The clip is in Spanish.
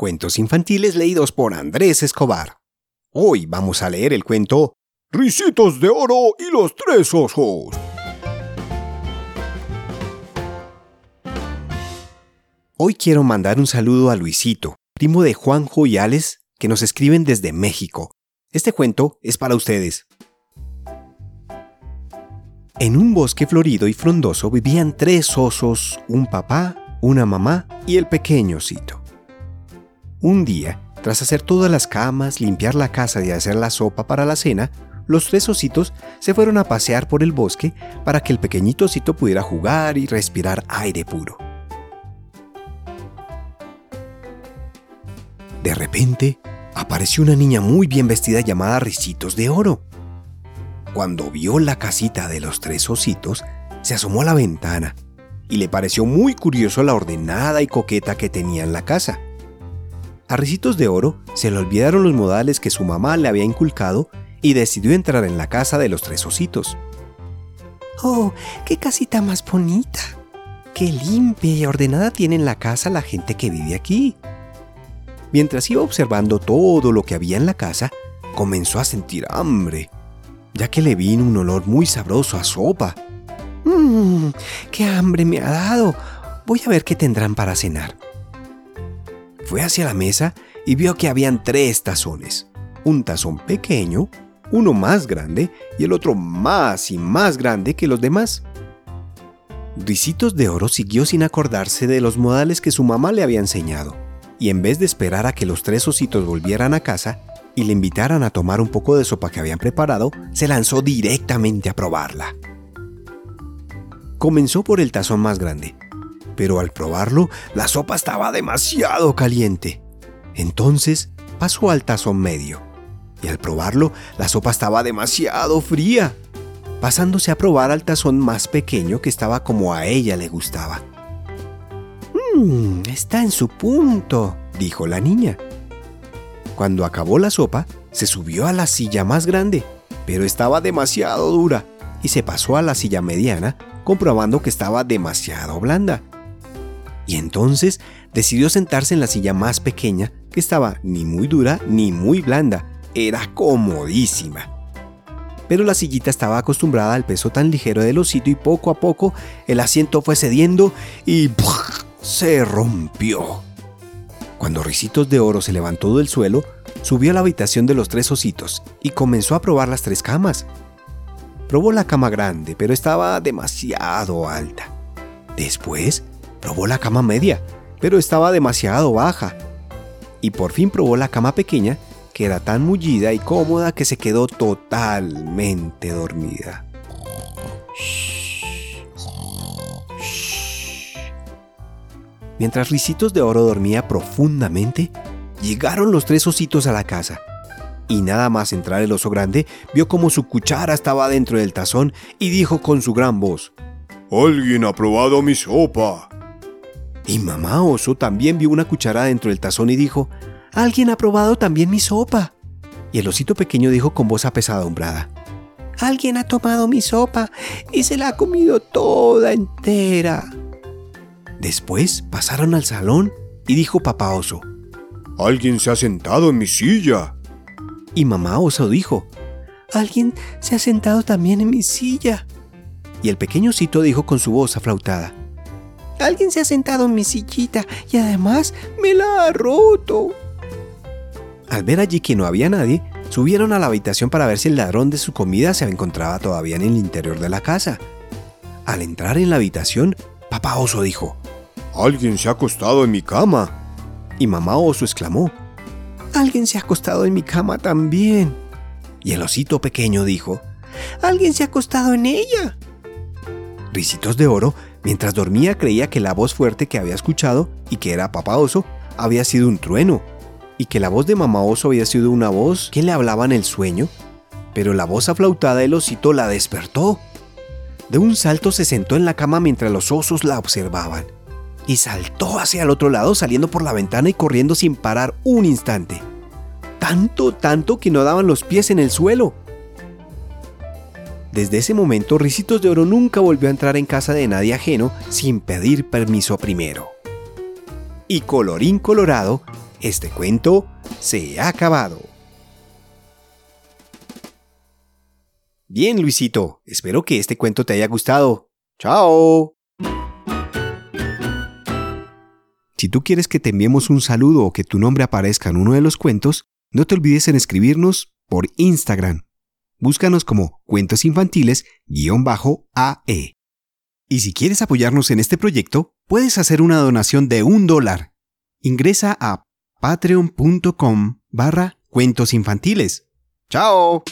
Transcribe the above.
Cuentos infantiles leídos por Andrés Escobar. Hoy vamos a leer el cuento Risitos de Oro y los Tres Ojos. Hoy quiero mandar un saludo a Luisito, primo de Juanjo y Alex, que nos escriben desde México. Este cuento es para ustedes. En un bosque florido y frondoso vivían tres osos, un papá, una mamá y el pequeño osito. Un día, tras hacer todas las camas, limpiar la casa y hacer la sopa para la cena, los tres ositos se fueron a pasear por el bosque para que el pequeñito osito pudiera jugar y respirar aire puro. De repente, apareció una niña muy bien vestida llamada Ricitos de Oro. Cuando vio la casita de los tres ositos, se asomó a la ventana y le pareció muy curioso la ordenada y coqueta que tenía en la casa. A Ricitos de Oro se le olvidaron los modales que su mamá le había inculcado y decidió entrar en la casa de los tres ositos. ¡Oh, qué casita más bonita! ¡Qué limpia y ordenada tiene en la casa la gente que vive aquí! Mientras iba observando todo lo que había en la casa, comenzó a sentir hambre, ya que le vino un olor muy sabroso a sopa. ¡Mmm! ¡Qué hambre me ha dado! Voy a ver qué tendrán para cenar. Fue hacia la mesa y vio que habían tres tazones. Un tazón pequeño, uno más grande y el otro más y más grande que los demás. Ricitos de Oro siguió sin acordarse de los modales que su mamá le había enseñado, y en vez de esperar a que los tres ositos volvieran a casa y le invitaran a tomar un poco de sopa que habían preparado, se lanzó directamente a probarla. Comenzó por el tazón más grande, pero al probarlo, la sopa estaba demasiado caliente. Entonces pasó al tazón medio, y al probarlo, la sopa estaba demasiado fría, pasándose a probar al tazón más pequeño que estaba como a ella le gustaba. Mmm, está en su punto, dijo la niña. Cuando acabó la sopa, se subió a la silla más grande, pero estaba demasiado dura, y se pasó a la silla mediana, comprobando que estaba demasiado blanda y entonces decidió sentarse en la silla más pequeña, que estaba ni muy dura ni muy blanda, era comodísima. Pero la sillita estaba acostumbrada al peso tan ligero del osito y poco a poco el asiento fue cediendo y se rompió. Cuando Ricitos de Oro se levantó del suelo, subió a la habitación de los tres ositos y comenzó a probar las tres camas. Probó la cama grande, pero estaba demasiado alta. Después Probó la cama media, pero estaba demasiado baja. Y por fin probó la cama pequeña, que era tan mullida y cómoda que se quedó totalmente dormida. Mientras Ricitos de Oro dormía profundamente, llegaron los tres ositos a la casa. Y nada más entrar el oso grande, vio como su cuchara estaba dentro del tazón y dijo con su gran voz, Alguien ha probado mi sopa. Y mamá oso también vio una cuchara dentro del tazón y dijo, Alguien ha probado también mi sopa. Y el osito pequeño dijo con voz apesadumbrada, Alguien ha tomado mi sopa y se la ha comido toda entera. Después pasaron al salón y dijo papá oso, Alguien se ha sentado en mi silla. Y mamá oso dijo, Alguien se ha sentado también en mi silla. Y el pequeño osito dijo con su voz aflautada, Alguien se ha sentado en mi sillita y además me la ha roto. Al ver allí que no había nadie, subieron a la habitación para ver si el ladrón de su comida se encontraba todavía en el interior de la casa. Al entrar en la habitación, papá oso dijo, Alguien se ha acostado en mi cama. Y mamá oso exclamó, Alguien se ha acostado en mi cama también. Y el osito pequeño dijo, Alguien se ha acostado en ella. Ricitos de Oro, mientras dormía, creía que la voz fuerte que había escuchado y que era Papá Oso había sido un trueno, y que la voz de Mamá Oso había sido una voz que le hablaba en el sueño, pero la voz aflautada del osito la despertó. De un salto se sentó en la cama mientras los osos la observaban, y saltó hacia el otro lado saliendo por la ventana y corriendo sin parar un instante. Tanto, tanto que no daban los pies en el suelo. Desde ese momento, Ricitos de Oro nunca volvió a entrar en casa de nadie ajeno sin pedir permiso primero. Y colorín colorado, Este cuento se ha acabado. Bien, Luisito, espero que este cuento te haya gustado. ¡Chao! Si tú quieres que te enviemos un saludo o que tu nombre aparezca en uno de los cuentos, no te olvides en escribirnos por Instagram. Búscanos como Cuentos Infantiles-AE. Y si quieres apoyarnos en este proyecto, puedes hacer una donación de un dólar. Ingresa a patreon.com barra cuentos infantiles. ¡Chao!